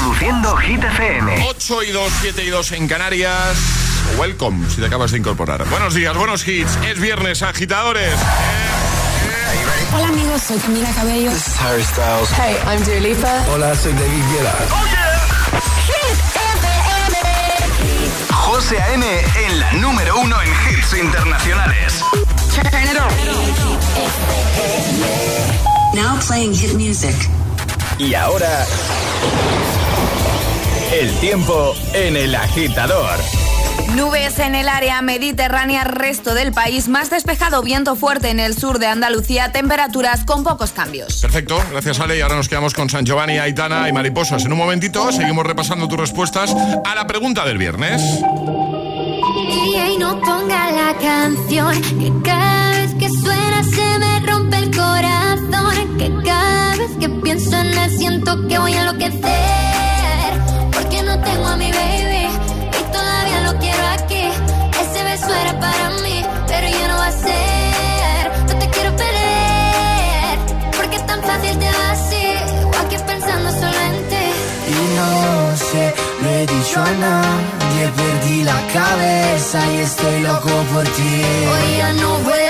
Reproduciendo Hit FM. 8 y 2, 7 y 2 en Canarias. Welcome, si te acabas de incorporar. Buenos días, buenos hits. Es viernes, agitadores. Hola amigos, soy Camila Cabello. This is Harry Styles. Hey, I'm Dua Lipa. Hola, soy David Guetta. ¡Oh, yeah! José A.M. en la número uno en hits internacionales. Turn it on. Now playing hit music. Y ahora, el tiempo en el agitador. Nubes en el área mediterránea, resto del país, más despejado, viento fuerte en el sur de Andalucía, temperaturas con pocos cambios. Perfecto, gracias Ale. Y ahora nos quedamos con San Giovanni, Aitana y Mariposas. En un momentito seguimos repasando tus respuestas a la pregunta del viernes. Y no ponga la canción, que cada vez que suena se me rompe el corazón, que cada vez que pienso en él siento que voy a enloquecer, tengo a mi baby y todavía lo quiero aquí. Ese beso era para mí, pero ya no va a ser. No te quiero perder, porque es tan fácil va así, o aquí pensando solo en ti. Y no sé, lo he dicho a nadie, perdí la cabeza y estoy loco por ti. Hoy ya no vuelan mariposas,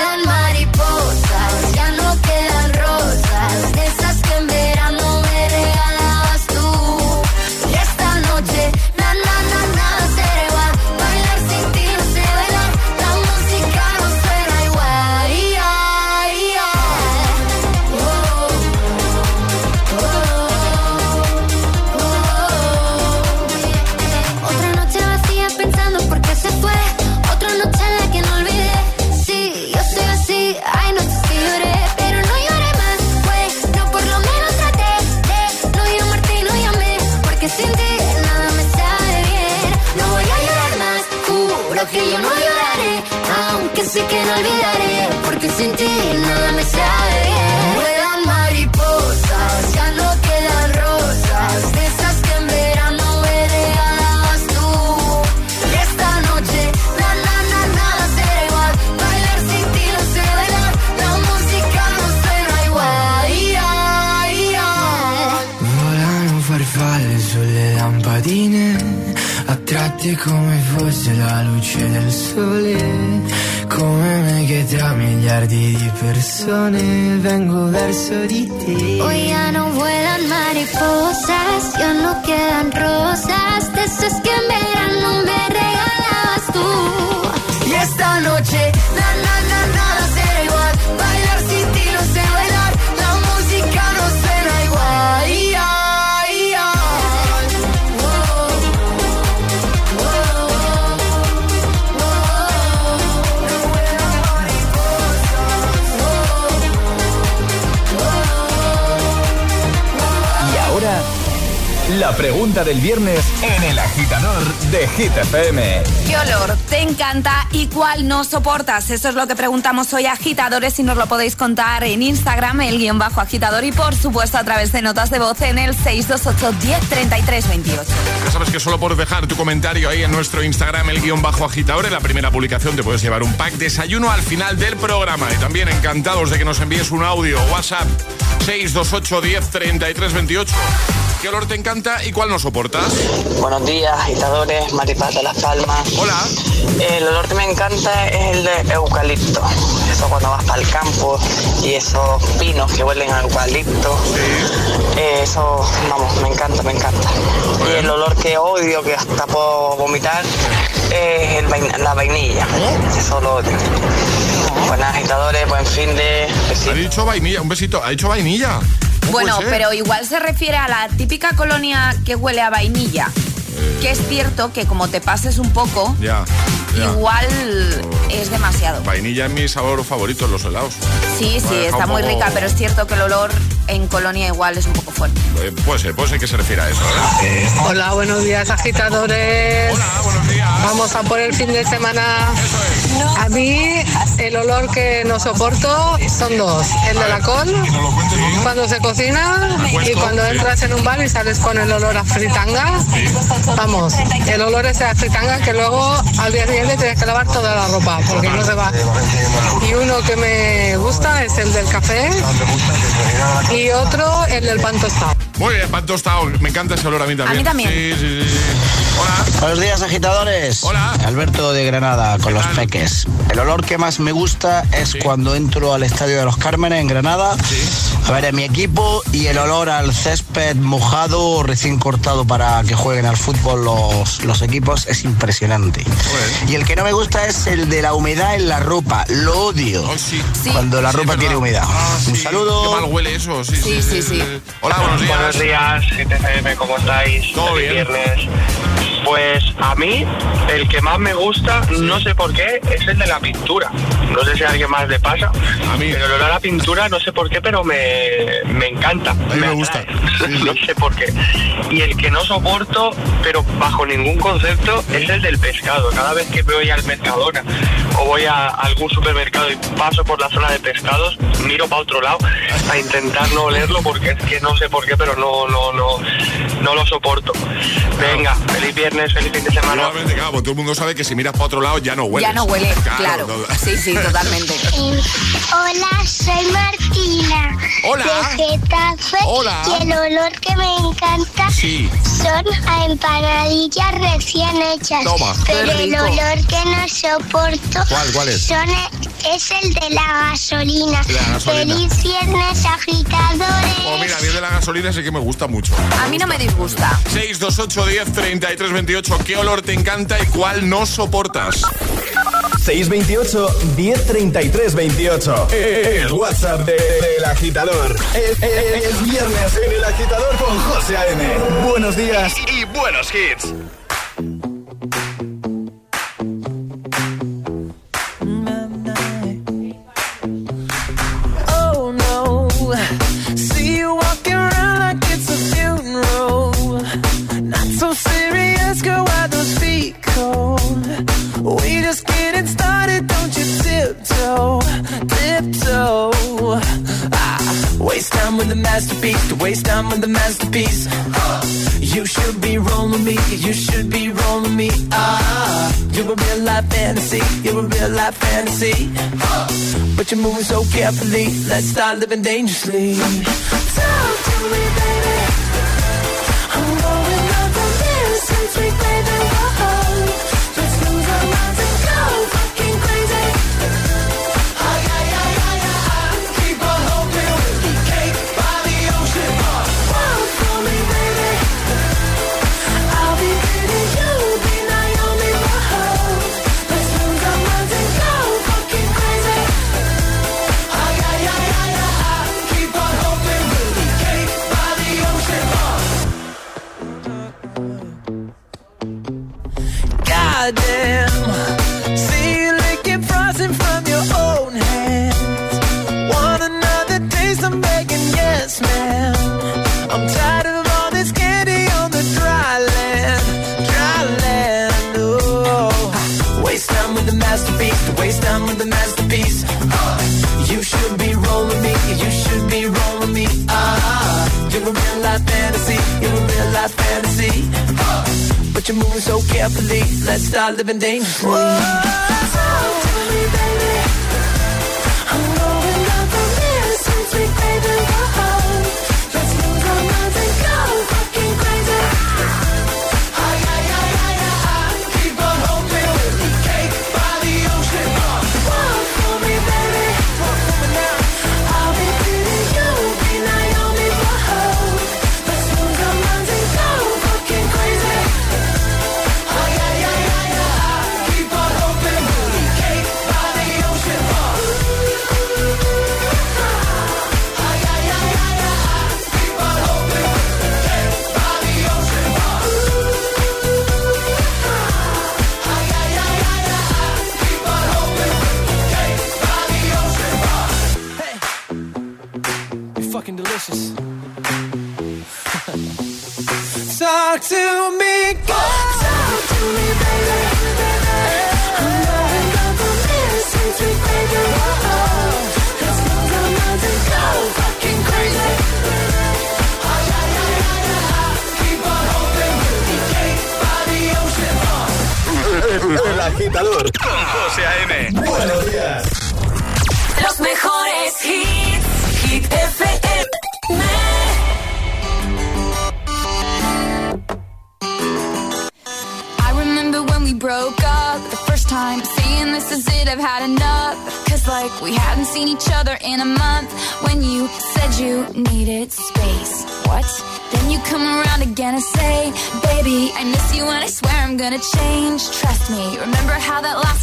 del viernes en el agitador de Hit FM. ¿Qué olor te encanta y cuál no soportas? Eso es lo que preguntamos hoy a agitadores y nos lo podéis contar en Instagram, el guion bajo agitador y por supuesto a través de notas de voz en el 628 10 33 28. Ya sabes que solo por dejar tu comentario ahí en nuestro Instagram, el guion bajo agitador, en la primera publicación te puedes llevar un pack desayuno al final del programa. Y también encantados de que nos envíes un audio, WhatsApp 628 10 33 28. ¿Qué olor te encanta y cuál no soportas? Buenos días, agitadores, Maripaz Las Palmas. Hola. El olor que me encanta es el de eucalipto. Eso cuando vas para el campo y esos pinos que huelen a eucalipto. Eh, Eso, vamos, me encanta, me encanta. Y el olor que odio, que hasta puedo vomitar, es el vain- la vainilla. Eso lo odio. Buenas agitadores, buen fin de... Ha dicho vainilla, un besito. Ha dicho vainilla. ¿Cómo Bueno, pero igual se refiere a la típica colonia que huele a vainilla. Que es cierto que como te pases un poco, Ya. ya. igual es demasiado. Vainilla es mi sabor favorito en los helados. Sí, sí, está muy poco- rica, pero es cierto que el olor en colonia igual es un poco fuerte. Eh, puede ser, puede ser que se refiera a eso. ¿eh? Hola, buenos días agitadores. Hola, buenos días. Vamos a por el fin de semana. Eso es. A mí el olor que no soporto son dos. El de la col, cuando se cocina y cuando entras en un bar y sales con el olor a fritanga. Vamos, el olor ese a fritanga que luego al día siguiente tienes que lavar toda la ropa porque no se va. Y uno que me gusta es el del café y otro el del pan tostado. Muy bien, pan tostado. Me encanta ese olor a mí también. A mí también. Sí, sí, sí. Hola. Buenos días, agitadores. Hola. Alberto de Granada, con los tal? peques. El olor que más me gusta es Sí. cuando entro al Estadio de los Cármenes en Granada Sí. a ver a mi equipo y el olor al césped mojado, recién cortado para que jueguen al fútbol los, los equipos es impresionante. Joder. Y el que no me gusta es el de la humedad en la ropa. Lo odio. Ay, sí. Sí. Cuando la ropa tiene humedad. Ah, Un sí. saludo. Qué mal huele eso. Sí, Sí, sí, sí. Hola, buenos días. Buenos días, GTFM, ¿cómo estáis? Todo bien. viernes. Pues a mí, el que más me gusta, no sé por qué, es el de la pintura. No sé si a alguien más le pasa. A mí. Pero el olor a la pintura, no sé por qué, pero me, me encanta. mí me gusta. atrae. Sí, sí. no sé por qué. Y el que no soporto, pero bajo ningún concepto, es el del pescado. Cada vez que voy al Mercadona o voy a algún supermercado y paso por la zona de pescados, miro para otro lado a intentar no olerlo porque es que no sé por qué, pero no, no, no, no lo soporto. Venga, feliz viernes, feliz fin de semana. Igualmente, claro, pues todo el mundo sabe que si miras para otro lado ya no huele. Ya no huele, claro. no- Sí, sí, totalmente. Hola, soy Martina. Hola. De Getafe. Hola. Y el olor que me encanta Sí. son a empanadillas recién hechas. Toma. Pero el olor que no soporto ¿Cuál, cuál es? son es el de la gasolina. La gasolina. Feliz viernes, agitadores. Oh, mira, a mí el de la gasolina sí que me gusta mucho. A mí no me disgusta. 628 10 33 28. ¿Qué olor te encanta y cuál no soportas? 628 1033 28. El WhatsApp de- del agitador. Es, es- es viernes en el agitador con José A.M. Buenos días Y buenos hits. Tiptoe. Ah, waste time with the masterpiece, to waste time with the masterpiece. You should be rolling me, you should be rolling me. Ah, you're a real life fantasy, you're a real life fantasy. But you're moving so carefully. Let's start living dangerously. Talk to me, baby. I'm going up from this since we whoa. Goddamn. See you licking frosting from your own hands. Want another taste? I'm begging, yes, ma'am. I'm tired of all this candy on the dry land, dry land. Oh, waste time with the masterpiece, waste time with the masterpiece. You should be rolling me, you should be rolling me. Ah, you're a real life fantasy, you're a real life fantasy. But you're moving so carefully, let's start living dangerously. Talk to me, baby. I'm going up from here since we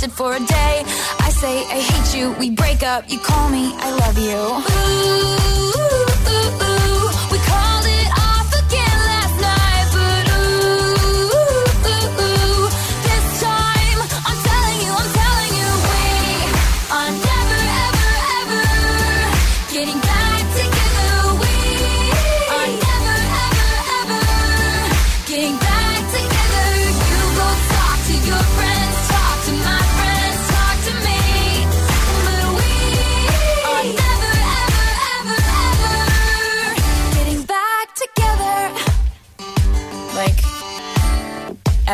lasted for a day? I say, I hate you, we break up, you call me, I love you. Ooh,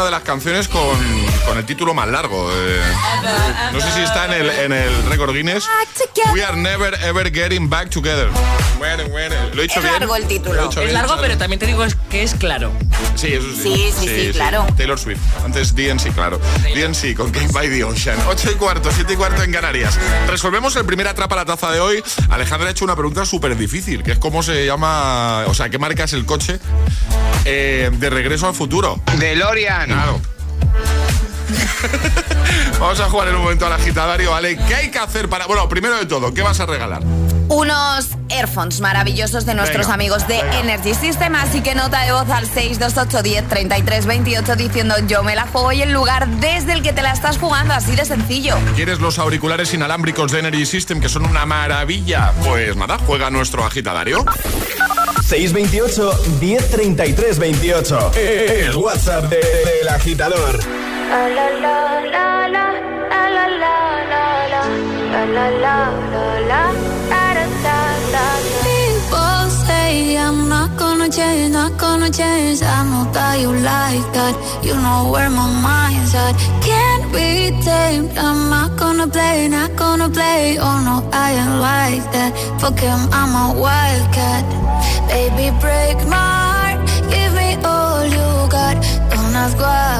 una de las canciones con, con el título más largo. eh. no sé si está en el, en el récord Guinness. We are never ever getting back together. Bueno, bueno, lo he dicho Es bien. largo el título. He hecho Es bien, largo, ¿sabes? pero también te digo que es claro. Sí, eso sí. Sí, sí, sí, claro. Taylor Swift. Antes DNC, claro. DNC con Cake by the Ocean. 8 y cuarto, 7 y cuarto en Canarias. Resolvemos el primer atrapa la taza de hoy. Alejandra ha hecho una pregunta súper difícil, que es cómo se llama, o sea, qué marca es el coche eh, de regreso al futuro. DeLorean. Claro. Vamos a jugar en un momento al agitadario, ¿vale? ¿Qué hay que hacer para...? Bueno, primero de todo, ¿qué vas a regalar? Unos earphones maravillosos de nuestros Venga, amigos de venga. Energy System, así que nota de voz al 628 10 33 28 diciendo yo me la juego y el lugar desde el que te la estás jugando, así de sencillo. ¿Quieres los auriculares inalámbricos de Energy System que son una maravilla? Pues nada, juega nuestro agitadario. 628 1033 28. El WhatsApp de- del agitador. People say I'm not gonna change, not gonna change. I know that you like that. You know where my mind's at. Can't be tamed. I'm not gonna play, not gonna play. Oh no, I ain't like that. Fuck I'm a wildcat. Baby, break my heart. Give me all you got. Don't ask why.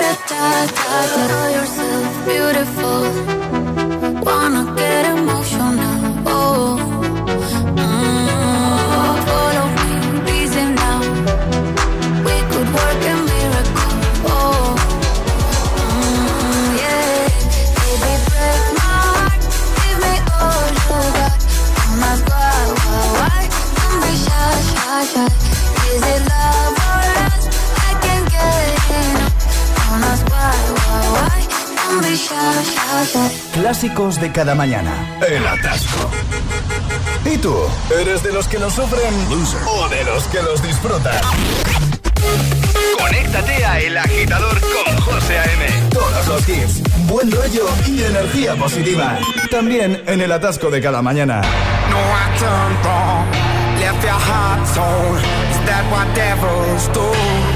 da da da yourself beautiful. Clásicos de cada mañana. El atasco. ¿Y tú? ¿Eres de los que lo sufren o de los que los disfrutan? Conéctate a El Agitador con José A.M. Todos los hits, buen rollo y energía positiva. También en el atasco de cada mañana. No, I turned wrong, left your heart. Is that what devils do?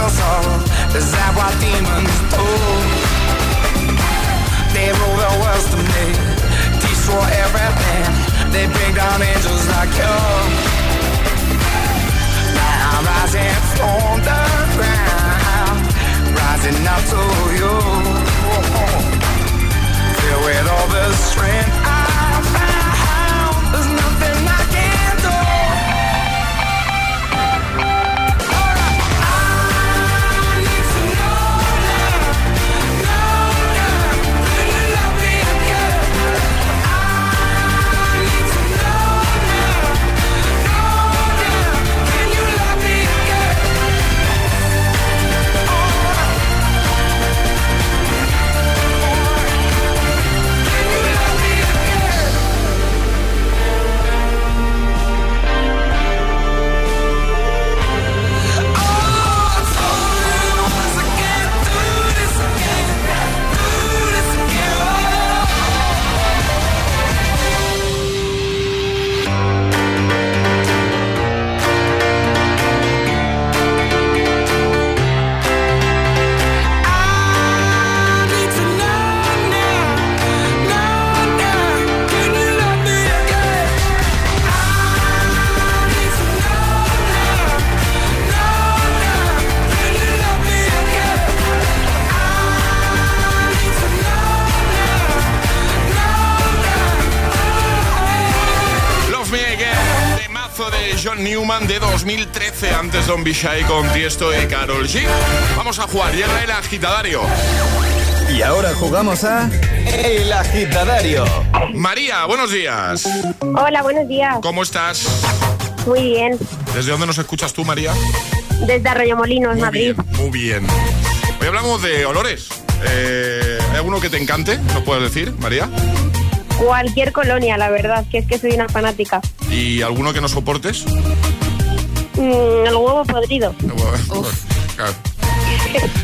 Your soul. Is that what demons do? They rule the world to me. Destroy everything. They bring down angels like you. Now I'm rising from the ground. Rising up to you. Filled with all the strength Newman de 2013, antes Don Bishai con Tiesto y Carol G. Vamos a jugar, llega el agitadario. Y ahora jugamos a El Agitadario. María, buenos días. Hola, buenos días. ¿Cómo estás? Muy bien. ¿Desde dónde nos escuchas tú, María? Desde Arroyomolinos, Muy Madrid. bien, muy bien. Hoy hablamos de olores. Eh, ¿Hay alguno que te encante? ¿Nos puedes decir, María? Cualquier colonia, la verdad, que es que soy una fanática. ¿Y alguno que no soportes? Mm, el huevo podrido. Claro.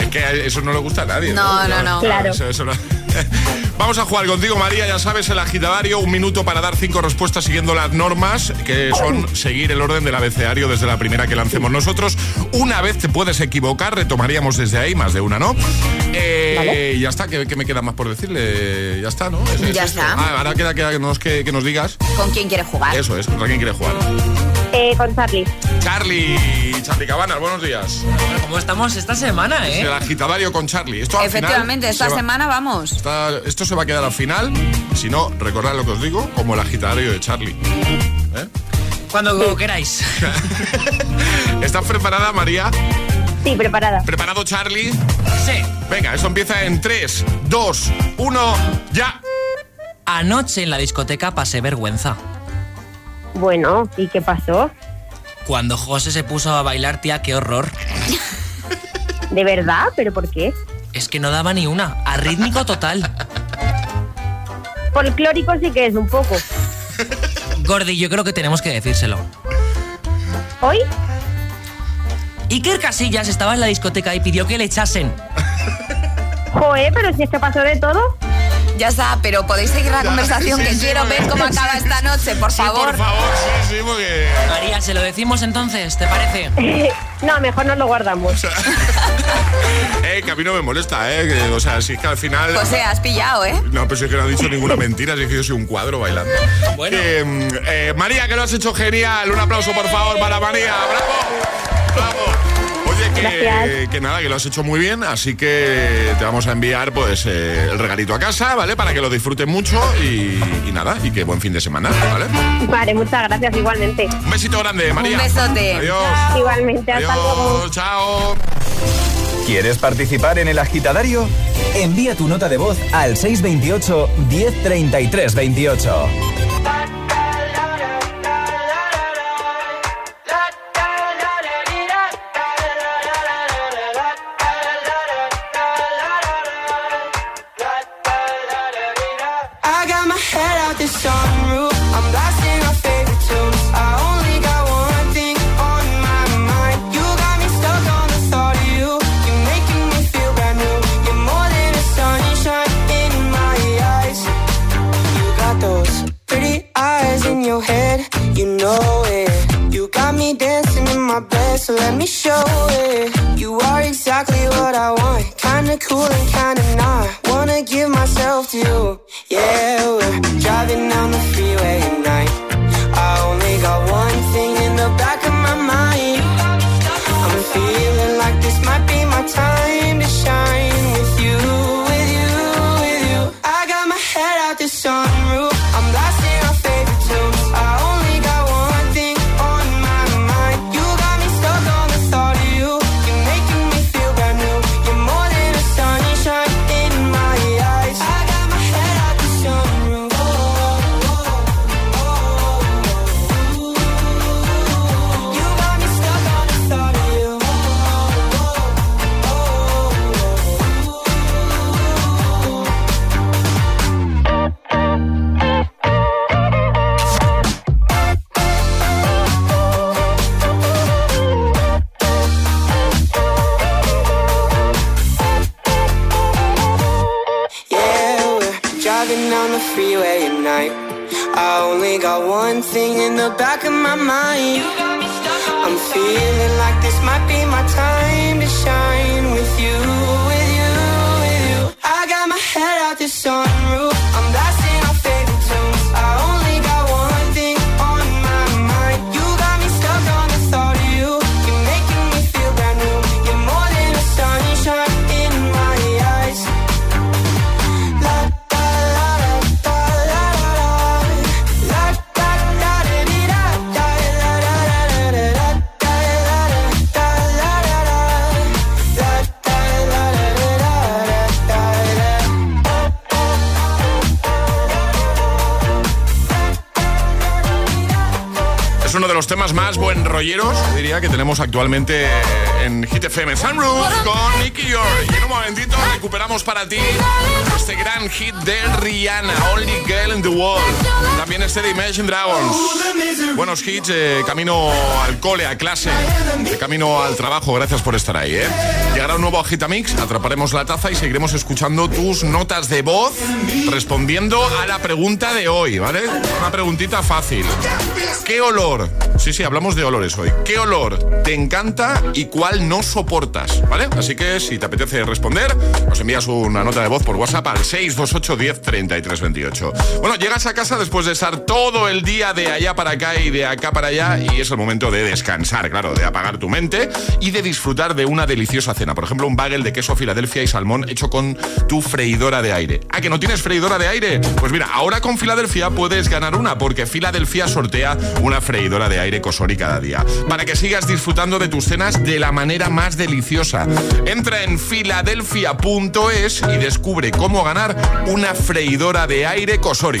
Es que eso no le gusta a nadie. No, no, no. Claro. Eso- eso no- Vamos a jugar contigo, María. Ya sabes, el agitadario, un minuto para dar cinco respuestas siguiendo las normas, que son seguir el orden del abecedario desde la primera que lancemos nosotros. Una vez te puedes equivocar, retomaríamos desde ahí, más de una, ¿no? Eh, Ya está, ¿qué, qué me queda más por decirle? Ya está, ¿no? Es- Ya está. Ah, ahora queda, queda que, nos, que, que nos digas. ¿Con quién quieres jugar? Eso es, ¿contra quién quiere jugar? Eh, con Charlie. Charlie, Charlie Cabanas, buenos días. ¿Cómo estamos esta semana, Es eh? el agitadario con Charlie. Esto al Efectivamente, final esta se va- semana vamos. está- esto se va a quedar al final. Si no, recordad lo que os digo, como el agitadario de Charlie. ¿Eh? Cuando queráis. ¿Estás preparada, María? Sí, preparada. ¿Preparado, Charlie? Sí. Venga, esto empieza en 3, 2, 1, ya. Anoche en la discoteca pasé vergüenza. Bueno, ¿y qué pasó? Cuando José se puso a bailar, tía, qué horror. ¿De verdad? ¿Pero por qué? Es que no daba ni una. Arrítmico total. Folclórico sí que es un poco. Gordy, yo creo que tenemos que decírselo. ¿Hoy? Iker Casillas estaba en la discoteca y pidió que le echasen. Joé, pero si es que pasó de todo. Ya está, pero podéis seguir la conversación sí, que sí, quiero ver cómo acaba esta noche, por Sí, favor. por favor, sí, sí, porque... María, ¿se lo decimos entonces? ¿Te parece? no, mejor nos lo guardamos. Eh, que a mí no me molesta, eh. que, o sea, si es que al final... José, has pillado, ¿eh? No, pero si es que no ha dicho ninguna mentira, si es que yo soy un cuadro bailando. Bueno. Eh, eh, María, que lo has hecho genial. Un aplauso, por favor, para María. ¡Bravo! ¡Bravo! Que, Gracias. que nada, que lo has hecho muy bien, así que te vamos a enviar pues eh, el regalito a casa, ¿vale? Para que lo disfruten mucho y, y nada, y que buen fin de semana, ¿vale? Vale, muchas gracias igualmente. Un besito grande, María. Un besote. Adiós. Igualmente, hasta luego. Chao. ¿Quieres participar en el agitadario? Envía tu nota de voz al 628 1033 28. Actualmente en Hit FM Sunroof con Nicky York. Y en un momentito recuperamos para ti este gran hit de Rihanna, Only Girl in the World. Este de Imagine Dragons. Buenos hits, eh, camino al cole, a clase, camino al trabajo. Gracias por estar ahí, ¿eh? Llegará un nuevo Agitamix, atraparemos la taza y seguiremos escuchando tus notas de voz respondiendo a la pregunta de hoy, ¿vale? Una preguntita fácil. ¿Qué olor? Sí, sí, hablamos de olores hoy. ¿Qué olor te encanta y cuál no soportas? ¿Vale? Así que si te apetece responder, nos envías una nota de voz por WhatsApp al 628 10 33 28. Bueno, llegas a casa después de estar todo el día de allá para acá y de acá para allá y es el momento de descansar, claro, de apagar tu mente y de disfrutar de una deliciosa cena. Por ejemplo, un bagel de queso Filadelfia y salmón hecho con tu freidora de aire. ¿A que no tienes freidora de aire? Pues mira, ahora con Filadelfia puedes ganar una porque Filadelfia sortea una freidora de aire Cosori cada día. Para que sigas disfrutando de tus cenas de la manera más deliciosa. Entra en filadelfia.es y descubre cómo ganar una freidora de aire Cosori.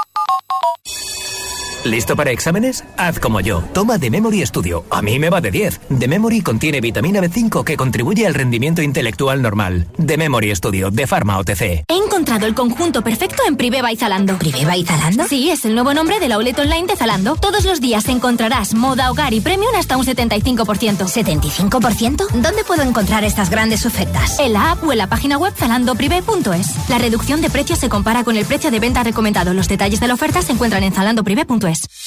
¿Listo para exámenes? Haz como yo. Toma The Memory Studio. A mí me va de 10. The Memory contiene vitamina B5 que contribuye al rendimiento intelectual normal. The Memory Studio de Pharma OTC. He encontrado el conjunto perfecto en Priveva y Zalando. ¿Priveva y Zalando? Sí, es el nuevo nombre de la outlet online de Zalando. Todos los días encontrarás moda, hogar y premium hasta un 75%. ¿75%? ¿Dónde puedo encontrar estas grandes ofertas? En la app o en la página web zalandoprive.es. La reducción de precios se compara con el precio de venta recomendado. Los detalles de la oferta se encuentran en zalandoprive.es.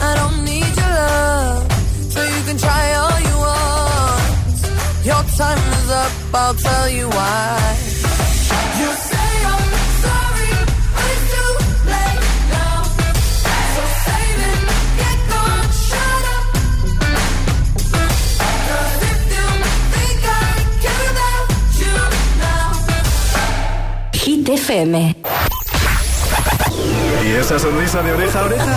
I don't need your love. So you can try all you want. Your time is up, I'll tell you why. You say I'm sorry, but it's too late now. So save it, get gone, shut up. 'Cause if you think I care about you now. Hit FM. ¿Y esa sonrisa de oreja a oreja?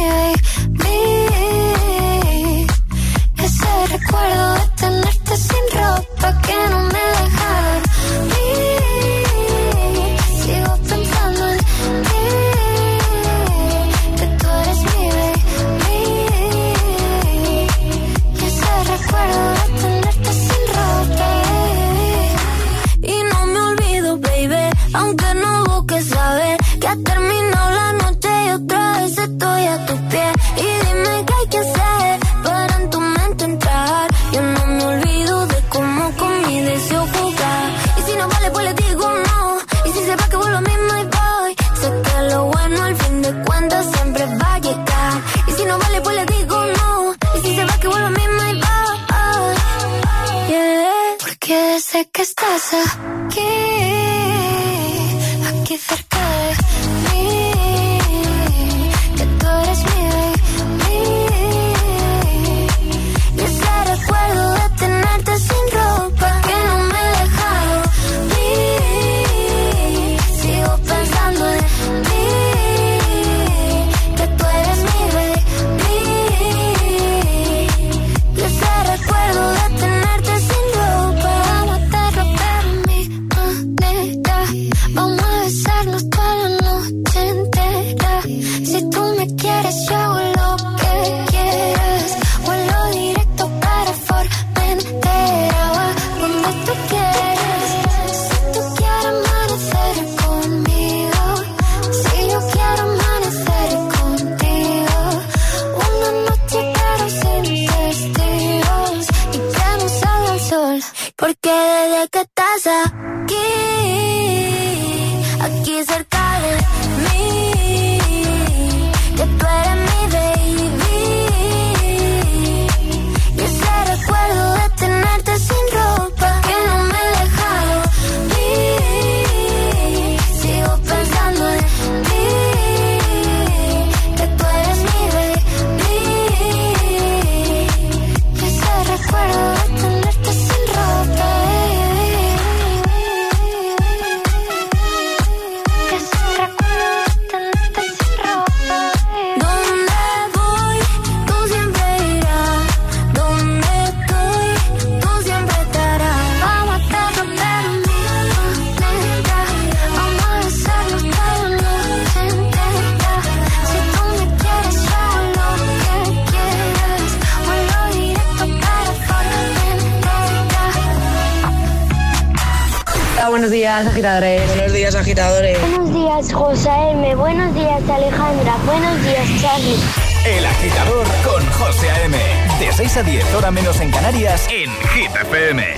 agitadores. Buenos días, agitadores. Buenos días, José M. Buenos días, Alejandra. Buenos días, Charlie. El Agitador con José A.M. De 6 a 10, hora menos en Canarias, en Hit FM.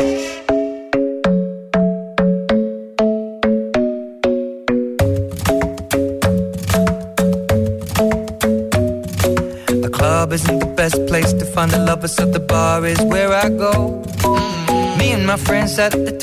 The club isn't the best place to find the lovers, so the bar is where I go. Me and my friends at the table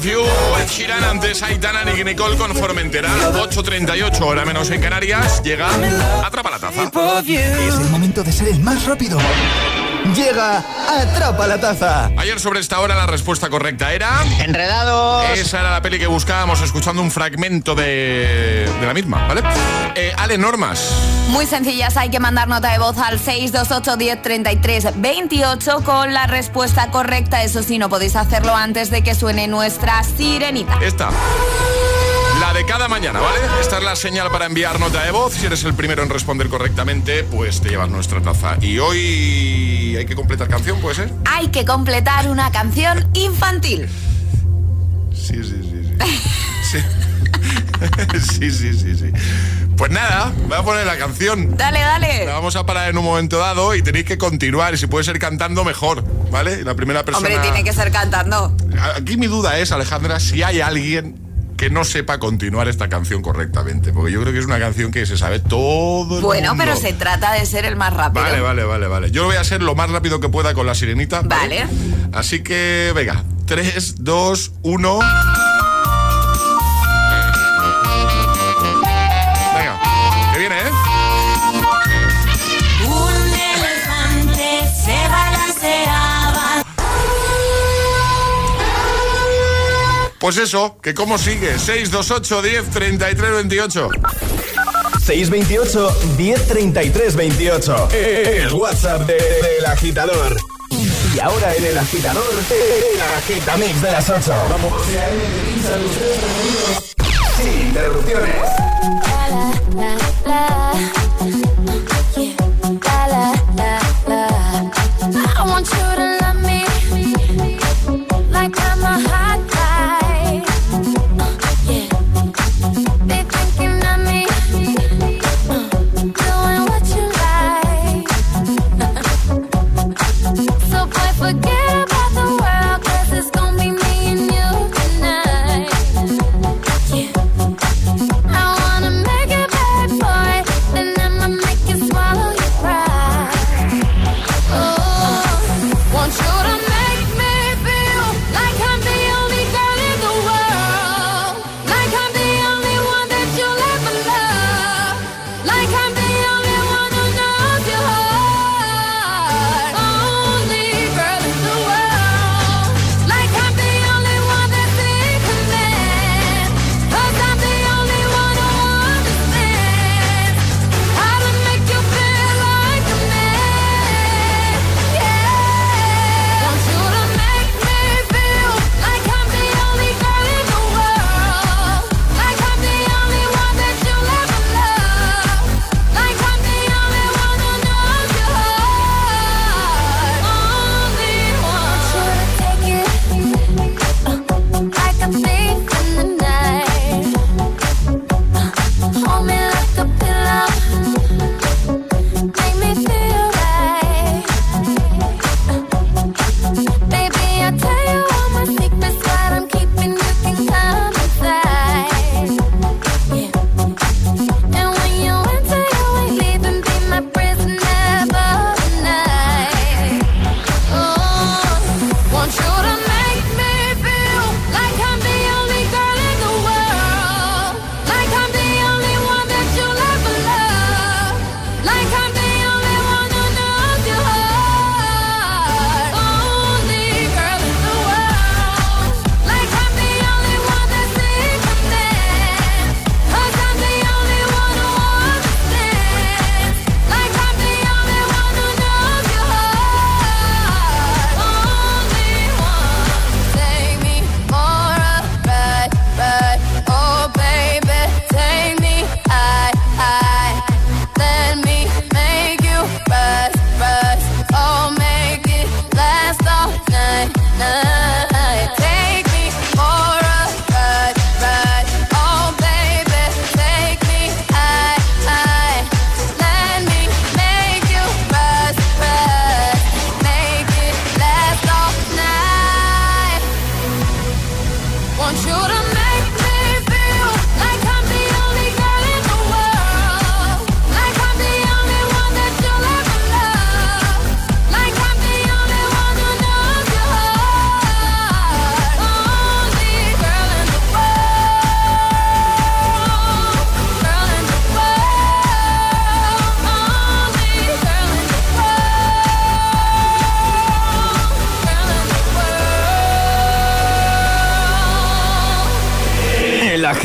of You, Ed Sheeran, antes Aitana y Nicole con Formentera. 8.38, hora menos en Canarias. Llega Atrapa la Taza. Es el momento de ser el más rápido. Llega Atrapa la Taza. Ayer sobre esta hora la respuesta correcta era... Enredados. Esa era la peli que buscábamos escuchando un fragmento de, de la misma, ¿vale? Eh, Ale, normas. Muy sencillas, hay que mandar nota de voz al 628 10 33 28 con la respuesta correcta. Eso sí, no podéis hacerlo antes de que suene nuestra sirenita. Esta. La de cada mañana, ¿vale? Esta es la señal para enviar nota de voz. Si eres el primero en responder correctamente, pues te llevas nuestra taza. Y hoy hay que completar canción, ¿puede ser? Hay que completar una canción infantil. Sí, sí, sí, sí. Sí, sí, sí, sí. Pues nada, voy a poner la canción. Dale, dale. La vamos a parar en un momento dado y tenéis que continuar. Y si puede ser cantando, mejor, ¿vale? La primera persona... Hombre, tiene que ser cantando. Aquí mi duda es, Alejandra, si hay alguien que no sepa continuar esta canción correctamente. Porque yo creo que es una canción que se sabe todo el Bueno, mundo. pero se trata de ser el más rápido. Vale, vale, vale, vale. Yo lo voy a hacer lo más rápido que pueda con la sirenita. Vale. Así que, venga, 3, 2, 1. Pues eso, que cómo sigue. 628 10 33 28. 628 1033 28. El WhatsApp de- del agitador. Y ahora en el agitador, el agitamix de las 8. Vamos. Sin interrupciones. I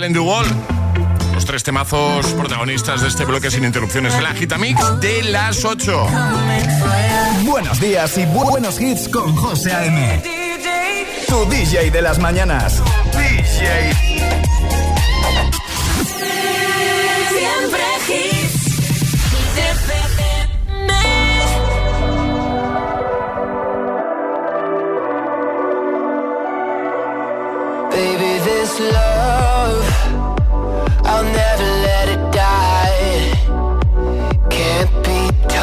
In the Wall. Los tres temazos protagonistas de este bloque sin interrupciones en la Gitamix de las 8. Buenos días y buenos hits con José A.M. Tu DJ de las mañanas. DJ. Siempre hits. Baby, this love,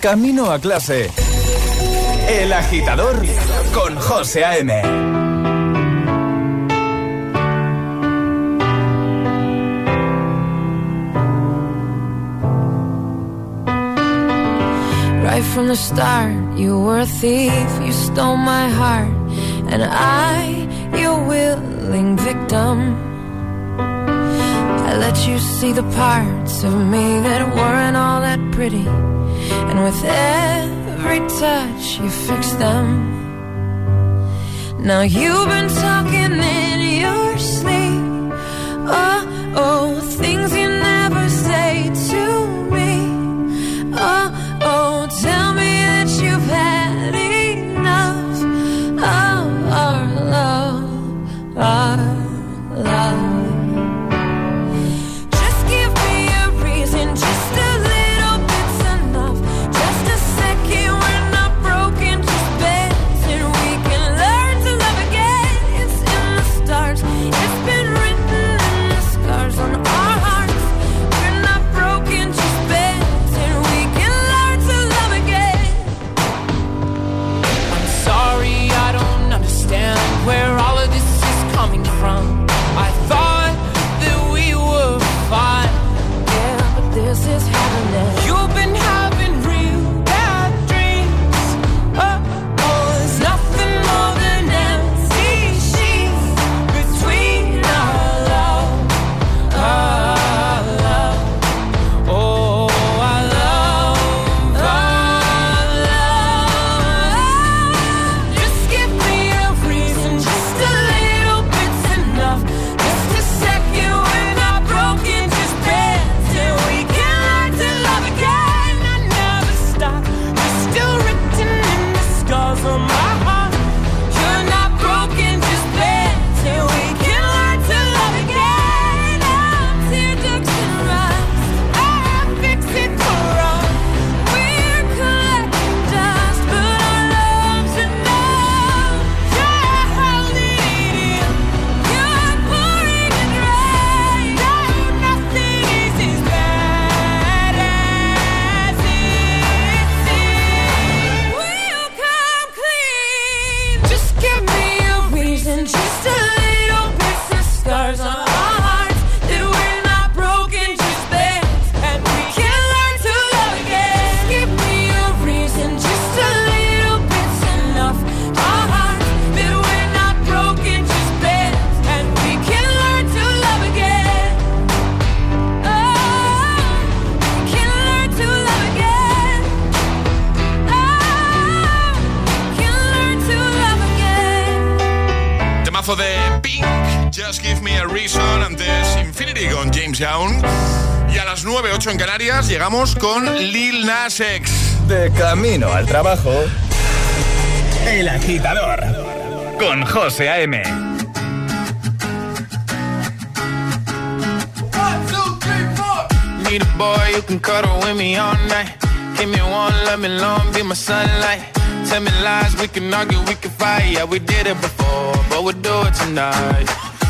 Camino a clase. El agitador con José A.M. Right from the start, you were a thief, you stole my heart, and I, your willing victim. Let you see the parts of me that weren't all that pretty, and with every touch, you fix them. Now you've been talking in your sleep. Oh, oh, things you Llegamos con Lil Nas X. De camino al trabajo. El agitador. Con José A.M. Need a boy you can cuddle with me all night. Give me one, let me long, be my sunlight. Tell me lies, we can argue, we can fight. Yeah, we did it before, but we'll do it tonight.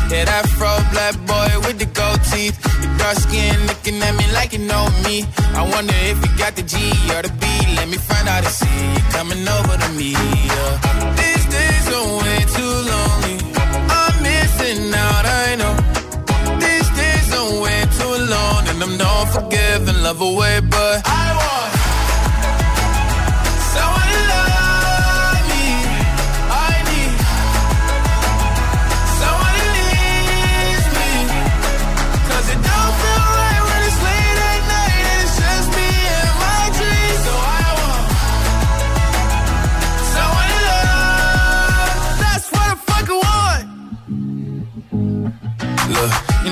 Yeah, that fro black boy with the gold teeth. Your dark skin looking at me like you know me. I wonder if you got the G or the B. Let me find out and see you coming over to me. Yeah. These days are way too lonely. I'm missing out, I know. These days are way too long, and I'm not forgiving, love away, but I want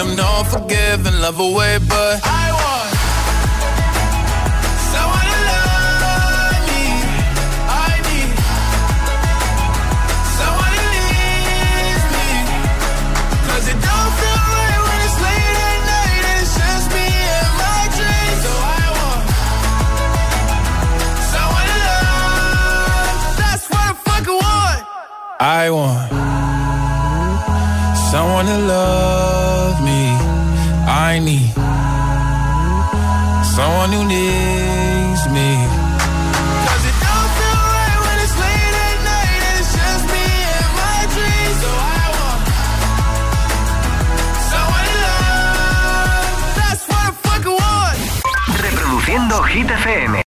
And I'm not forgiving, love away, but I want someone to love me. I need someone who needs me. 'Cause it don't feel right when it's late at night and it's just me and my dreams. So I want someone to love. That's what I fucking want. I want someone to love. I need someone who needs me. 'Cause it don't feel right when it's late at night and it's just me and my dreams. So I want someone to love. That's what I fucking want. Reproduciendo Hit FM.